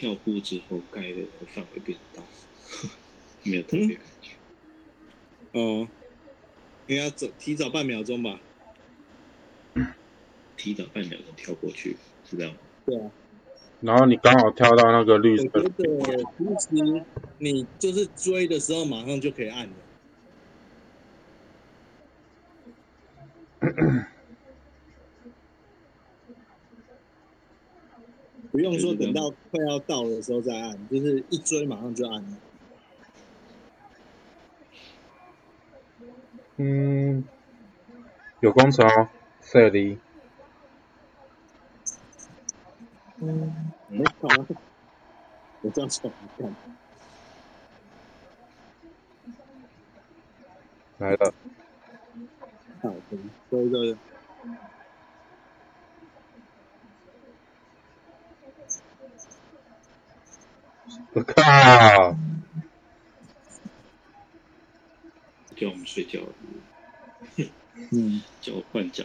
跳步之后盖的范围变大，没有特别感觉。哦，应该走提早半秒钟吧？提早半秒钟跳过去，是这样吗？对啊。然后你刚好跳到那个绿色我，觉得其实你就是追的时候马上就可以按了。不用说等到快要到的时候再按，就是一追马上就按了。嗯，有工程哦，这里嗯，没有啊，我这样想你看，来了，好，对对对，我靠，叫我们睡觉了，嗯，叫我换脚。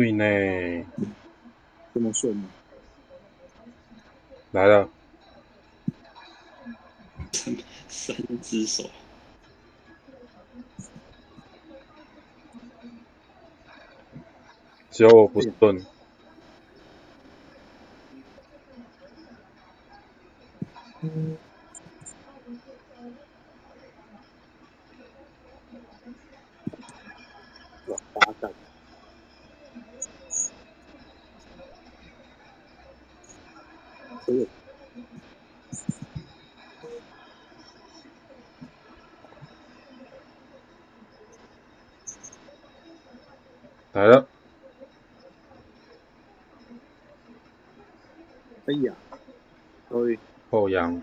水呢，这么顺吗？来了，三只手，只有我不顺，哇，八蛋，来了，哎呀，可以，后仰，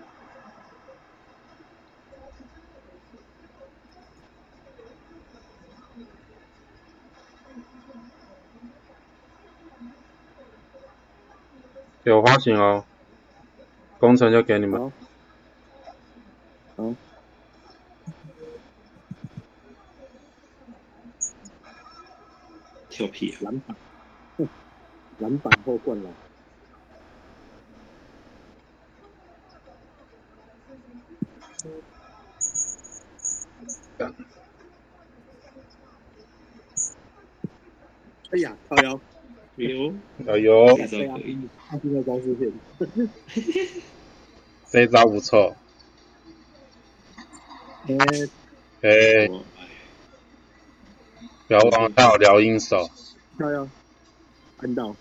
有花型哦，工程就给你们，好，好，跳屁啊！篮板，哼 篮板后灌篮，哎呀，靠腰，哎呦，哎呦，他现在招式片，这一招不错，哎，哎、我哎，不要忘了带我聊音手，漂亮，按到，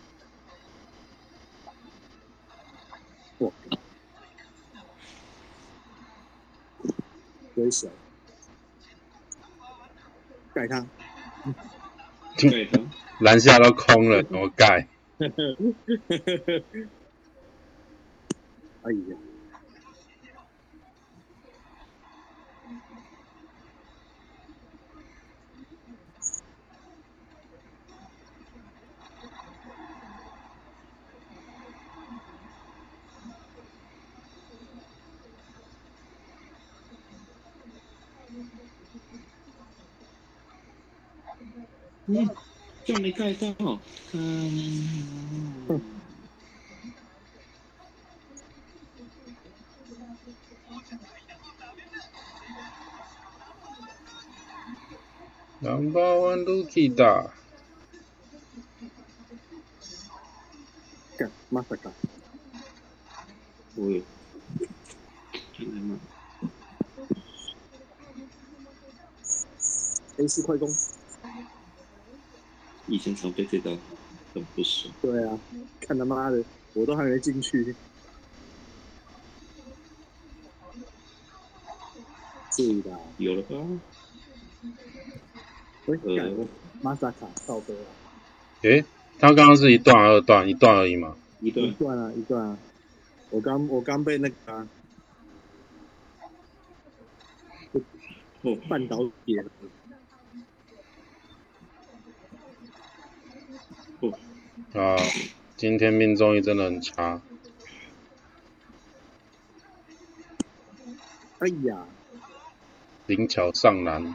哇，危险，盖他，对的，篮下都空了，怎么盖？哎呀，嗯，这样没盖到，嗯，南巴湾 Lucky 的，干，马萨卡，我有，看看嘛，A 四快攻，以前常被这招很不爽，对啊，看他妈的，我都还没进去，是的，有了吧？喂，马萨卡倒飞了，诶、他刚刚是一段二段，一段而已嘛。一段。一段啊，一段啊，我刚我刚被那个、啊、哦，绊倒铁了，啊，今天命中率真的很差，哎呀，灵巧上篮，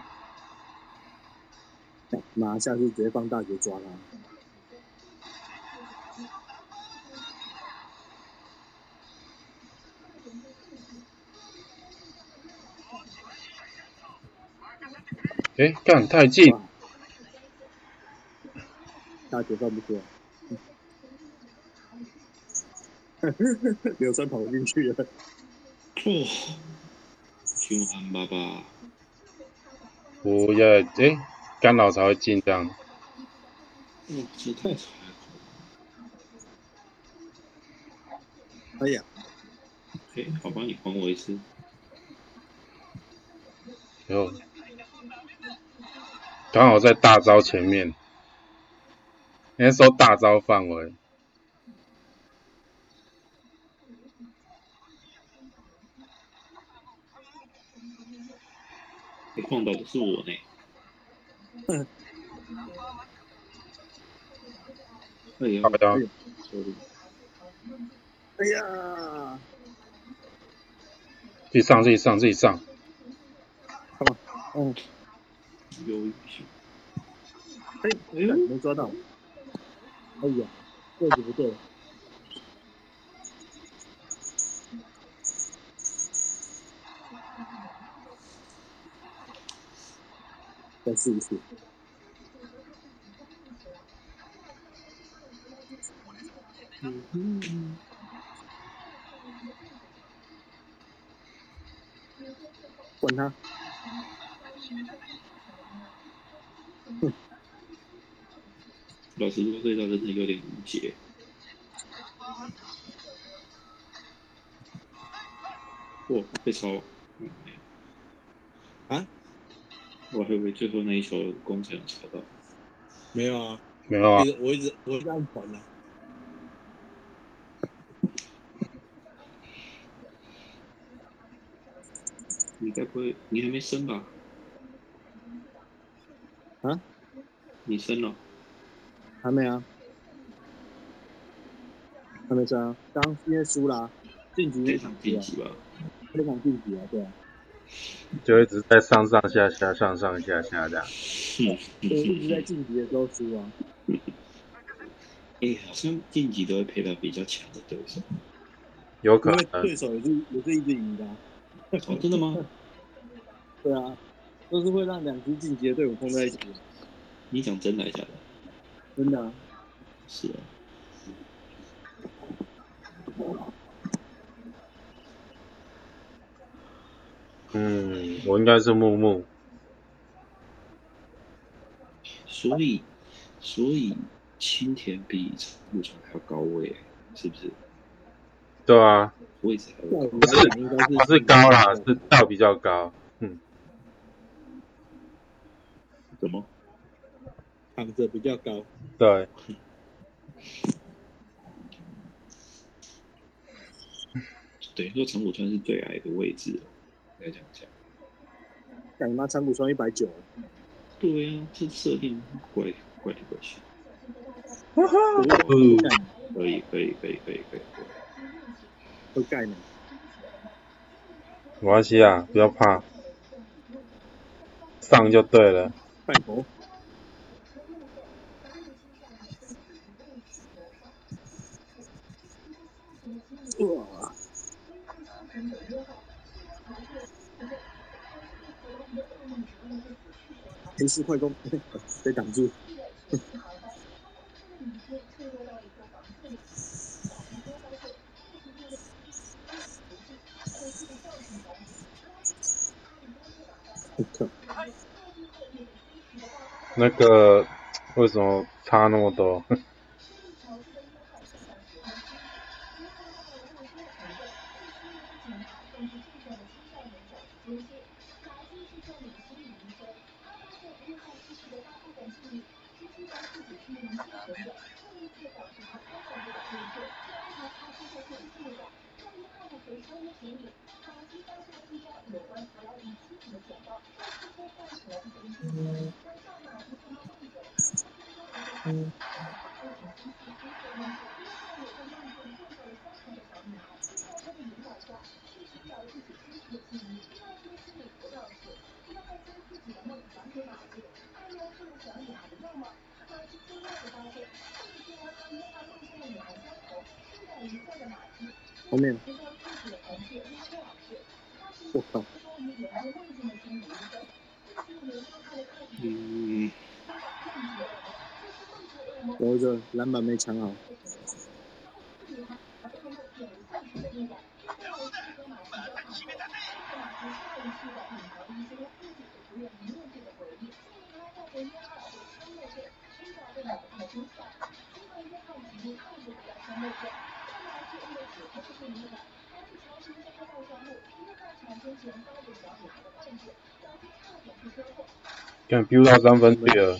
妈，下去直接放大姐抓他。诶，干太近，大姐放不出来，流川跑进去了，哦，凶悍爸爸，不要，诶，干扰才会进这样，哦，这太惨了。哎呀，哎，好吧，你还我一次。然后刚好在大招前面，那时候大招范围，你碰到的是我呢。哎呀好，的，sorry 哎呀，自己上自己上自己上，嗯，犹豫一下。哎，哎，没抓到，哎呀，位置不对，再试一试。嗯哼，管他，老实说，对他真的有点无解。哇，被抄了。啊？我还以为最后那一球工程有抄到。没有啊，没有啊我一直我一直按传啊。你该不会你还没升吧？啊？你升了？还没啊，还没生啊，刚因为输了，晋级这场晋级级吧？这场晋级啊，对啊，就一直在上上下下上上下下这样，嗯嗯所以一直在嗯晋级的时候输啊，哎，好像晋级都会配到比较强的对手。有可能对手也是也是一直赢的、啊，哦，真的吗？对啊，都是会让两支晋级的队伍碰在一起的，你讲真的还是假的？真的、啊。是啊。嗯，我应该是木木，所以，所以青田比长木川还要高位，是不是？对啊，位置还那我要高。们来讲应该是不是高啦，是道比较高，嗯，怎么？躺着比较高，对，等于说长谷川是最矮的位置，应该这样讲。干你妈长谷川一百九，对啊，这设定怪怪里怪气。会嗯盖可以，可以，可以，可以，可以。可以会盖呢，没关系啊，不要怕，上就对了，拜头。哇！黑市快攻 被挡住，那个为什么差那么多？有一个篮板没抢好，看 build 到三分去了，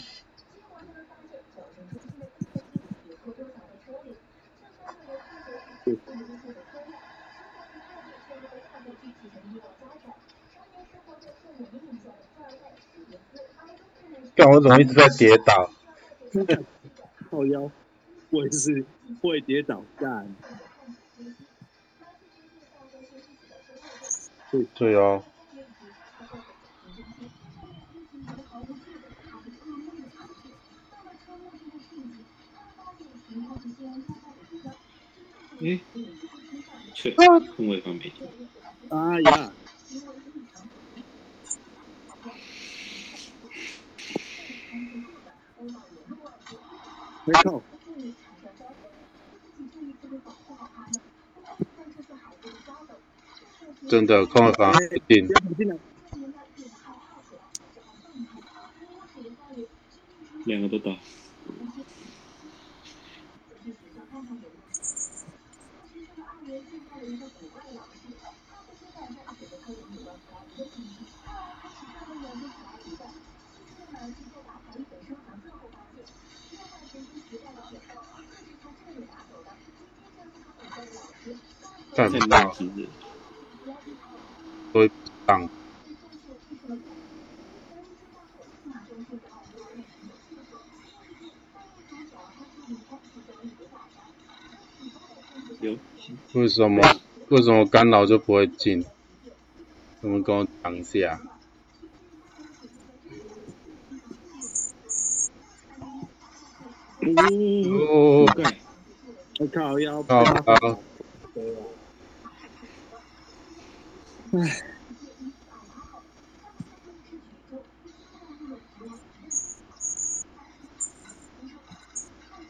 怎么一直在跌倒？靠腰，我也是会跌倒干，对哦，哎，却空位方没停，哎呀，没错，真的空了房不进两个都倒，什么为什么干扰就不会进？你们跟我讲一下。呜，哦，盖，我靠腰，靠腰对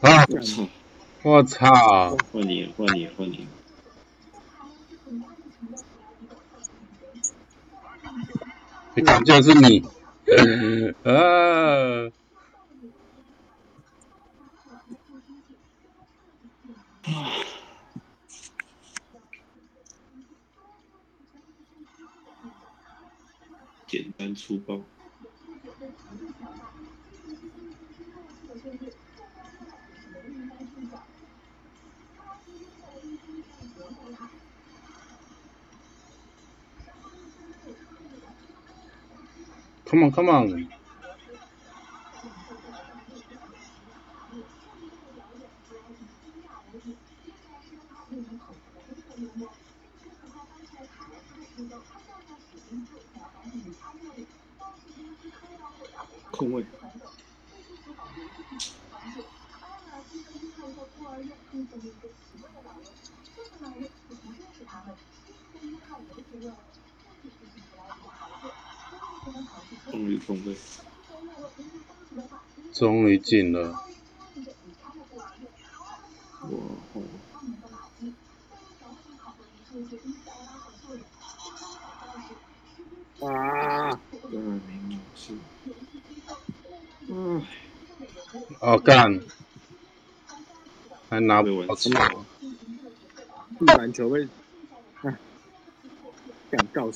啊，啊！我操！换你了，换你了，换你了，你看，就是你。啊！简单粗暴，Come on, come on！空位，终于，终于进了。哇哦，啊，大明是，唉，哦，干！还拿不到玩死球。地板球被，啊，敢告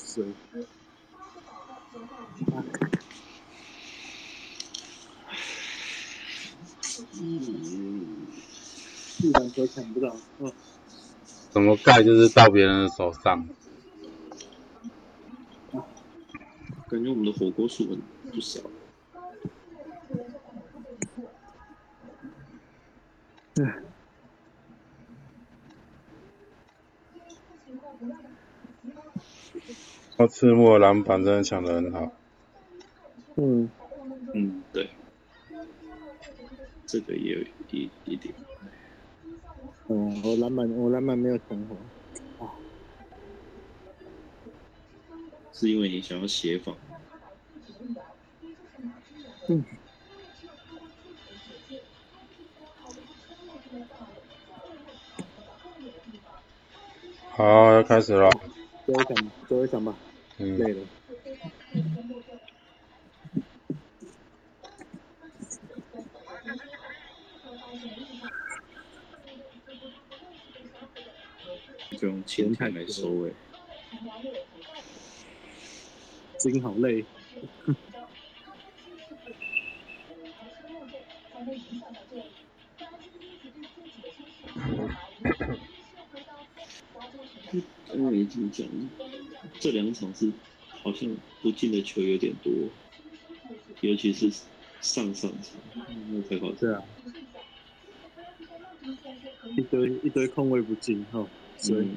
嗯，地板球抢不到，嗯，怎么盖就是到别人的手上。感觉我们的火锅数很不少。那赤木的篮板真的抢得很好。嗯，嗯，对，这个也有一一点。嗯，我篮板我篮板没有抢好，是因为你想要协防。嗯，好，要开始了。最后一场，最后一场吧，嗯，累了。用前台来收尾。心好累。因为已经讲？这两场是好像不进的球有点多，尤其是上上场，那才好。对啊，一堆一堆空位不进哈，所以嗯，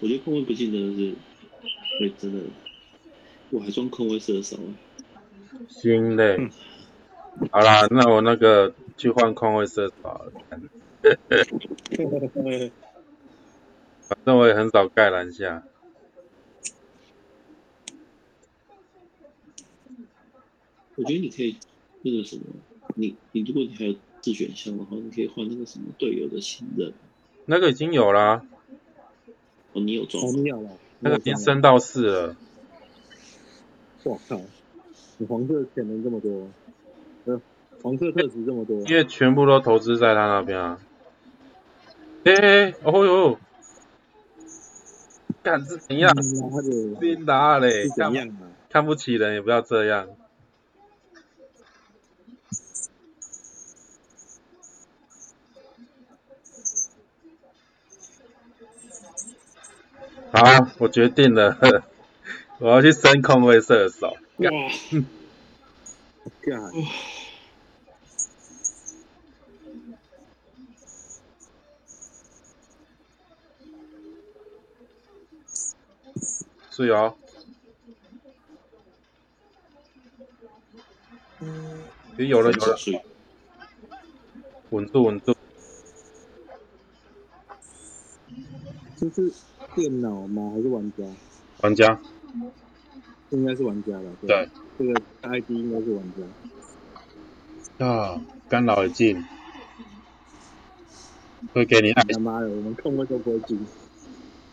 我觉得空位不进真的是会真的，我还装空位射手啊。心累。好啦，那我那个去换空位射手反正我也很少盖篮下。我觉得你可以那个什么，你你如果你还有自选项的话，你可以换那个什么队友的信任。那个已经有啦，哦，你有装哦，吗？你有了，那个已经升到四了。我靠，你黄色潜能这么多，呃，黄色特质这么多，因为全部都投资在他那边啊。哎、欸，哦哟，干是怎样？嗯他的边打嘞是，看怎样啊？看不起人也不要这样。好，我决定了，我要去升空位射手。哇，干，是哦。诶有了有了，水稳住稳住。就是电脑吗？还是玩家？玩家，应该是玩家吧？对，这个 ID 应该是玩家。啊，干扰也进，会给你爱他妈的，我们控位都不会进，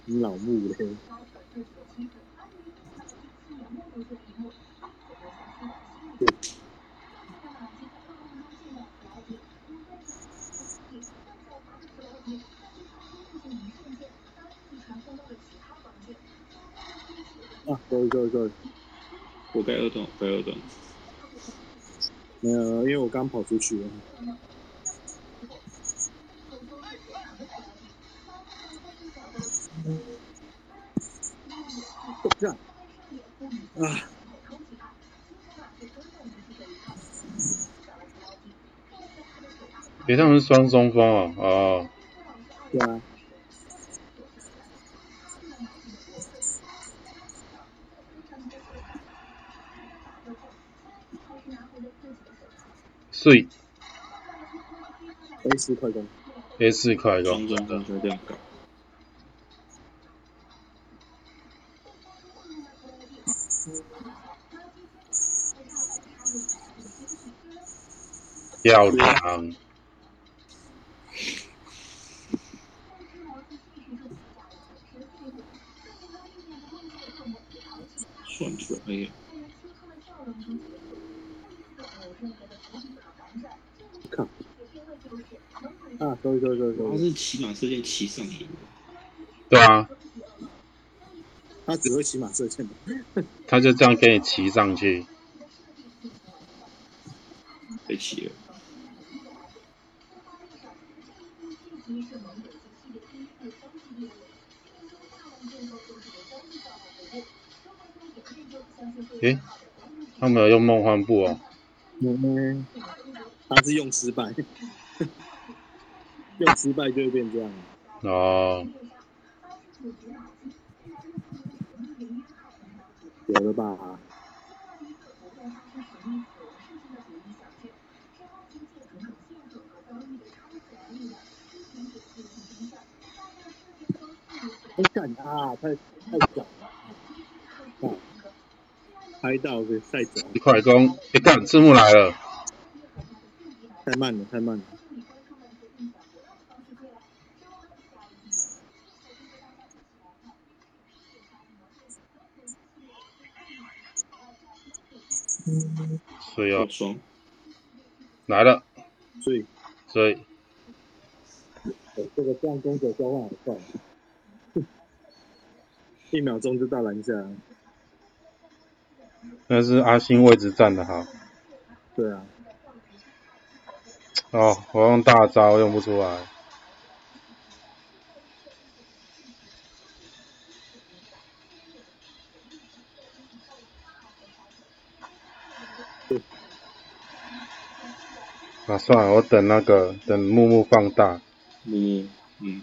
你老木嘞。啊，sorry sorry sorry，我该二段，我该二段。没有，因为我刚跑出去了。啊！诶，他们是双中锋啊，哦，碎 A 四快攻，A 四快攻，双中锋就这样搞。漂亮，算出来，啊，对对对对，他是骑马射箭骑上瘾。对啊，他只会骑马射箭。他就这样给你骑上去，被骑了。咦、他没有用梦幻布哦。嗯，他是用失败。用失败就会变这样。哦，有了吧？哎干啊！太太小了，啊，拍到给晒走，一快攻，一干字幕来了，太慢了，太慢了。所以哦，好爽，来了，所以，所以呃这个这样攻守交换好快，一秒钟就到篮下。那是阿星位置站的好。对啊，哦，我用大招用不出来。啊，算了，我等那个等木木放大，你嗯，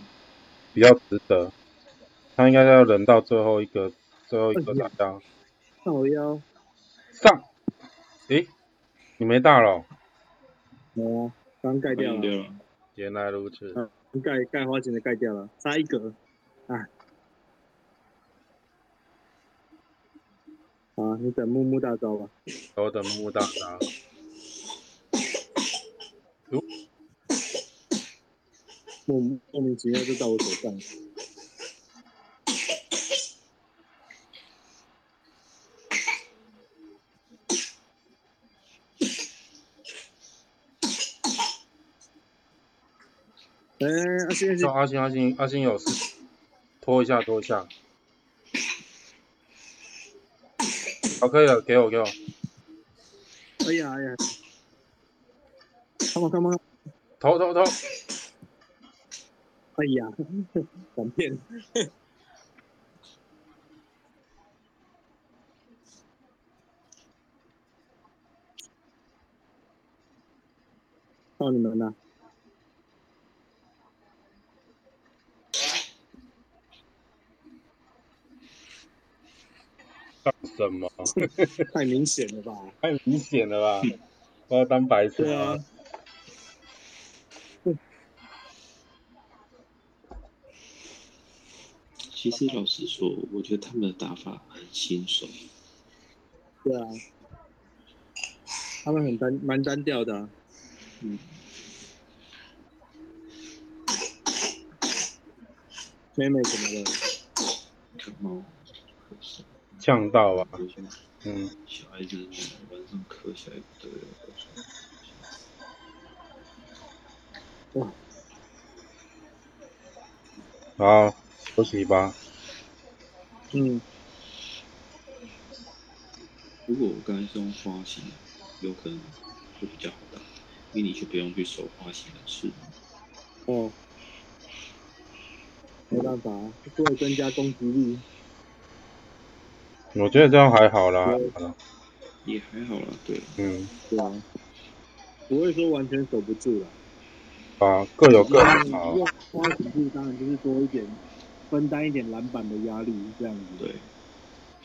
比较值得。他应该要忍到最后一个，最后一个大招我腰，上。诶，你没大了哦、刚盖掉了，原来如此。嗯，盖盖花钱的盖掉了，差一格，啊。好，你等木木大招吧。我等木木大招。莫莫名其妙就到我手上。哎、啊，现在是说阿星阿星阿星有事，拖一下拖一下。好，可以了，给我给我。哎呀哎呀 on come on，投投投，哎呀，闪骗，靠你们了，干什么？太明显了吧？太明显了吧？我要当白痴啊，其实老实说，我觉得他们的打法很新手，对啊，他们很单蛮单调的、啊，嗯，妹妹怎么了？呛到吧？有些嗯，小孩子晚上咳起来不得了，哇，好，休息吧。嗯，如果我刚才是用花型，有可能会比较好打，因为你就不用去守花型的事。哦，没办法，为了增加攻击力，我觉得这样还好啦。也还好啦，对，嗯，对啊，不会说完全守不住了。啊，各有各的好。花型度当然就是多一点，分担一点篮板的压力，这样子。对。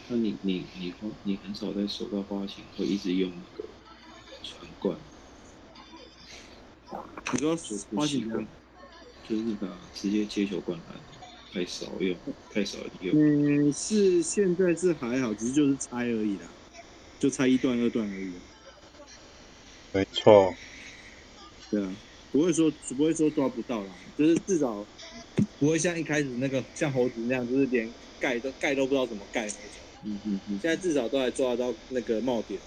那你你你花你很少在手到花型会一直用那个传灌，你说就是花型这样？就是那个啊直接接球灌篮，太少用，太少用。嗯，是现在是还好，只是就是拆而已啦，就拆一段二段而已。没错，对啊，不会说不会说抓不到啦，就是至少不会像一开始那个像猴子那样，就是连盖都盖都不知道怎么盖那种。嗯嗯嗯，现在至少都还抓得到那个帽点，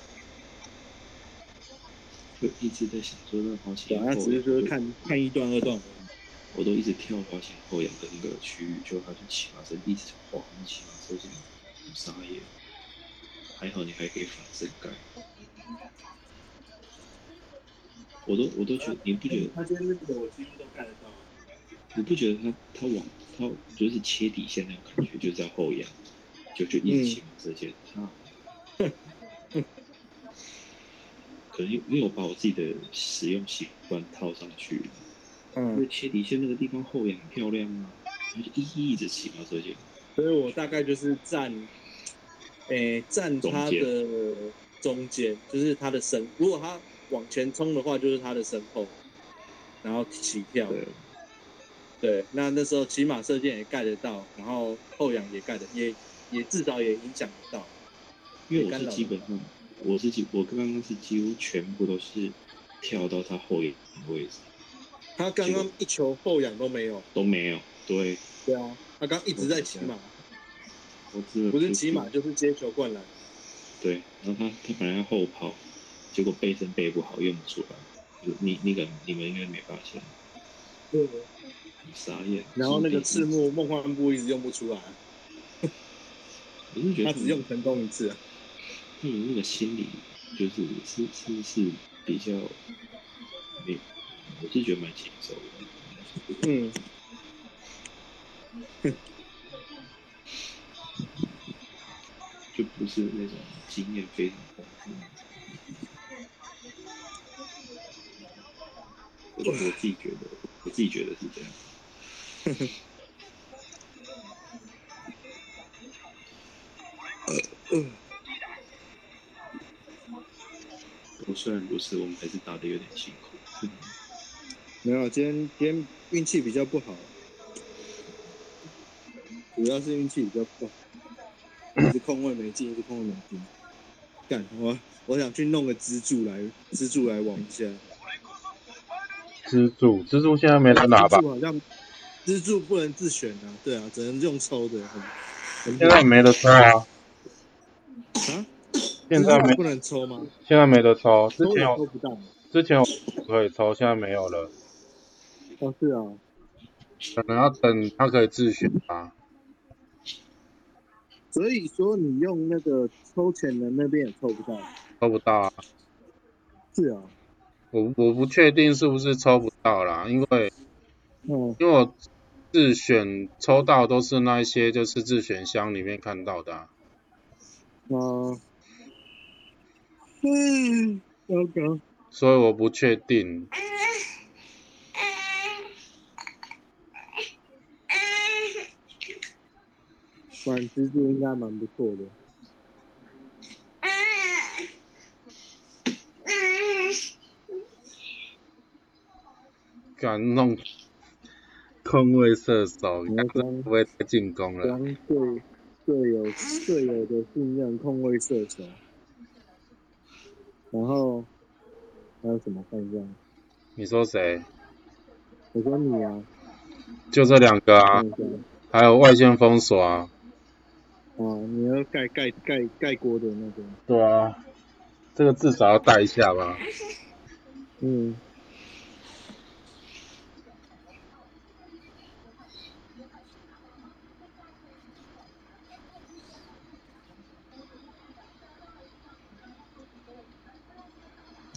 就一直在想说那个花对啊，型后他只是说，看看一段二段。我都一直跳花型后仰的那个区域，就他就骑马身一直晃，骑马车是很傻眼。还好你还可以反身盖，我都我都觉得你不觉得他今天那个我几乎都盖得到。你不觉得他他往他就是切底线那种感觉，就在后仰，就就一直骑马车线，他可能因因为我把我自己的使用习惯套上去了，因为嗯，切底线那个地方后仰很漂亮啊，然后就一一直骑马射线，所以我大概就是站，诶、站他的中间，就是他的身。如果他往前冲的话，就是他的身后，然后起跳。对，对，那那时候骑马射箭也盖得到，然后后仰也盖得，也也至少也影响得到。因为我是基本上我是几我刚刚是几乎全部都是跳到他后仰的位置他刚刚一球后仰都没有。都没有，对，对啊，他刚一直在骑马，我只有不是骑马就是接球灌篮。对，然后他他本来要后跑，结果背身背不好用不出来，就你你可你们应该没发现，对。很傻眼。然后那个赤赤木梦幻步一直用不出来，我是觉得他只用成功一次。他们那个心理就是是是是比较没，我是觉得蛮轻松的。嗯，就不是那种经验非常丰富。我我自己觉得，我自己觉得是这样。我虽然如此，我们还是打的有点辛苦。没有，今天今天运气比较不好，主要是运气比较不好，一直空位没进，一直空位没进。干我我想去弄个支柱来支柱来玩一下。蜘蛛，蜘蛛现在没人拿吧支柱不能自选啊，对啊，只能用抽的，很很现在没得抽啊，啊，现在没不能抽吗？现在没得抽，之前有抽不到。之前有可以抽，现在没有了，哦，是啊，可能要等他可以自选吧。所以说你用那个抽钱的那边也抽不到。抽不到啊，是啊，我我不确定是不是抽不到啦，因为嗯，因为我自选抽到都是那一些就是自选箱里面看到的、啊，啊，嗯，糟糕。所以我不确定。管蜘蛛应该蛮不错的。敢弄空位射手，你要看这会不会再进攻了？将队队友队友的信任控卫射手，然后还有什么看一下？你说谁？我说你啊，就这两个啊还有外线封锁啊。哦，你要盖盖盖盖锅的那个，对啊，这个至少要带一下吧。嗯，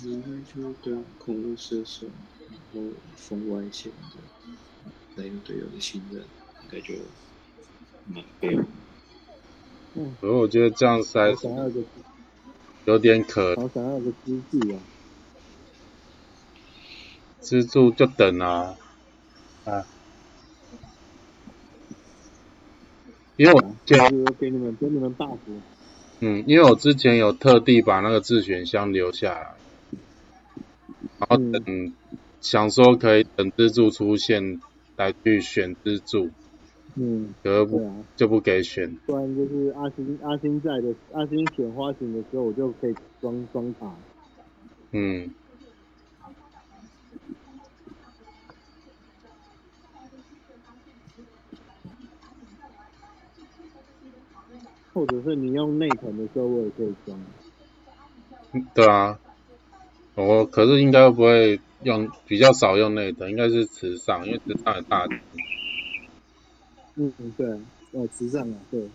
应该就对啊，空位射手，然后封外线的，再有队友的信任，应该就蛮备用。可是我觉得这样塞好想要个有点可，好想要个支柱啊，蜘蛛就等啊，啊，因为我就给你们给你们 buff，嗯，因为我之前有特地把那个自选箱留下来，然后等、想说可以等蜘蛛出现来去选蜘蛛，嗯，可是不啊，就不给选，不然就是阿星阿星在的阿星选花型的时候，我就可以装装塔。嗯，或者是你用内藤的时候，我也可以装。对啊，我可是应该不会用，比较少用内的，应该是池上，因为池上很大只，嗯，对啊，呃，池上啊，对，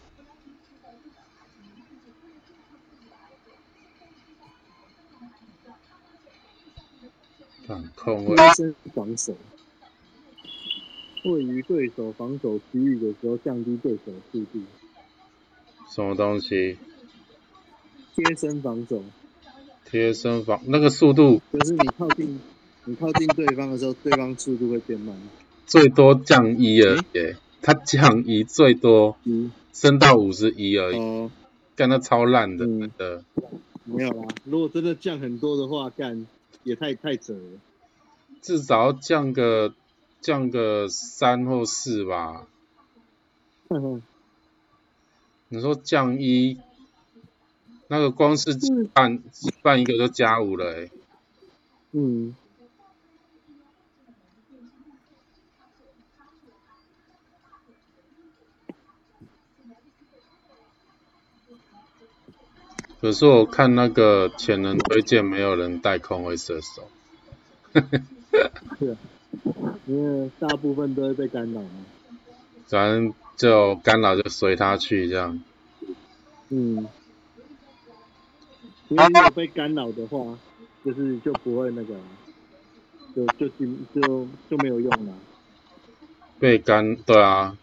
很控位，提升防守，位于对手防守区域的时候降低对手速度，什么东西？贴身防守。贴身防那个速度就是你靠近你靠近对方的时候，对方速度会变慢。最多降一而已，他降一最多嗯，升到五十一而已，哦，干那超烂的嗯的。没有啦。如果真的降很多的话，干也太太扯了。至少要降个降个三或四吧。你说降一，那个光是办办一个就加五了欸、嗯，可是我看那个潜能推荐，没有人带空位射手。因为大部分都会被干扰嘛。反正就干扰就随他去这样。嗯，因为如果被干扰的话，就是就不会那个，就就进就就没有用了。被干对啊，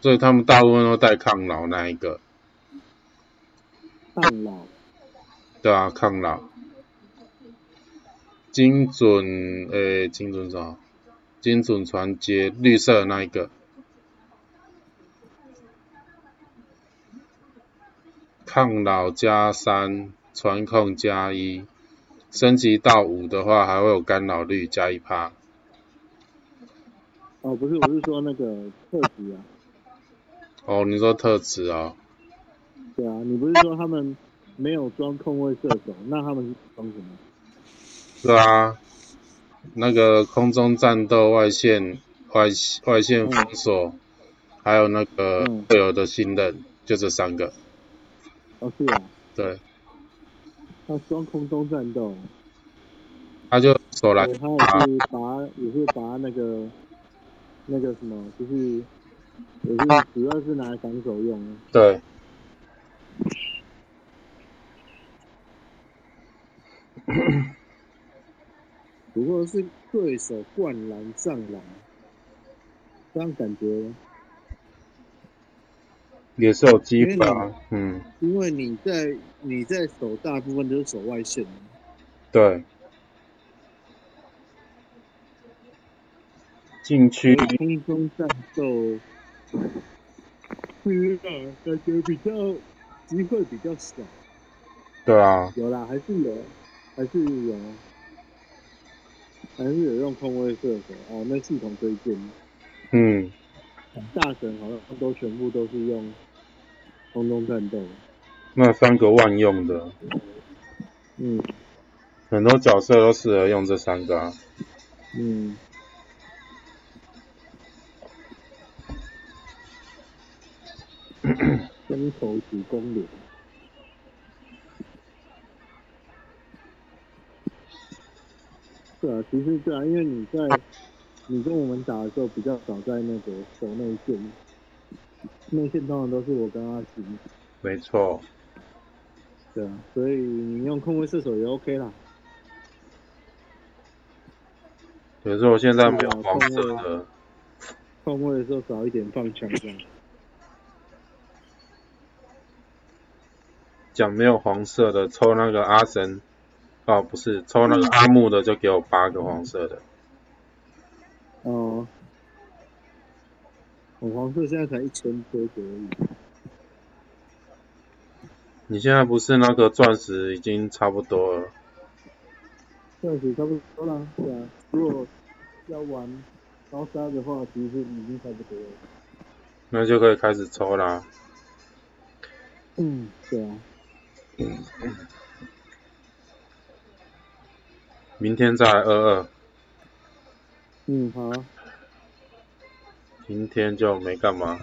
所以他们大部分都带抗老那一个，抗老，对啊，抗老。精准诶、精准什么？精准传接绿色的那一个。抗老加三，传控加一，升级到五的话还会有干扰率加一趴。哦，不是，我是说那个特质啊，哦，你说特质哦，对啊，你不是说他们没有装控位射手，那他们是装什么？是啊，那个空中战斗外线外外线封锁，还有那个嗯队友的信任，就这三个。哦，是啊，对，他装空中战斗，他就手来对，他也是拔也是拔那个那个什么，就是也是主要是拿来防守用的。对，不过是对手灌篮上篮，这样感觉，也是有机会啊。嗯，因为你在你在守大部分都是守外线的，对。禁区空中战斗，是啊，感觉比较机会比较少。对啊，有啦，还是有，还是有，还是有用空位射手哦。那系统推荐，嗯，大神好像都全部都是用空中战斗。那三个万用的，嗯很多角色都适合用这三个啊。嗯，双头主攻流。对啊，其实对啊，因为你在你跟我们打的时候比较少在那个守内线，内线通常都是我跟阿奇，没错，对啊，所以你用空位射手也 OK 啦。可是我现在没有黄色的，空位的时候少一点放枪这样。讲没有黄色的，抽那个阿神，哦不是，抽那个阿木的就给我八个黄色的。哦，我黄色现在才一千多个而已。你现在不是那个钻石已经差不多了？钻石差不多啦，对啊。如果要玩高沙的话，其实已经差不多了。那就可以开始抽啦。嗯，对啊。明天再来二二，嗯，好明。天就没干嘛。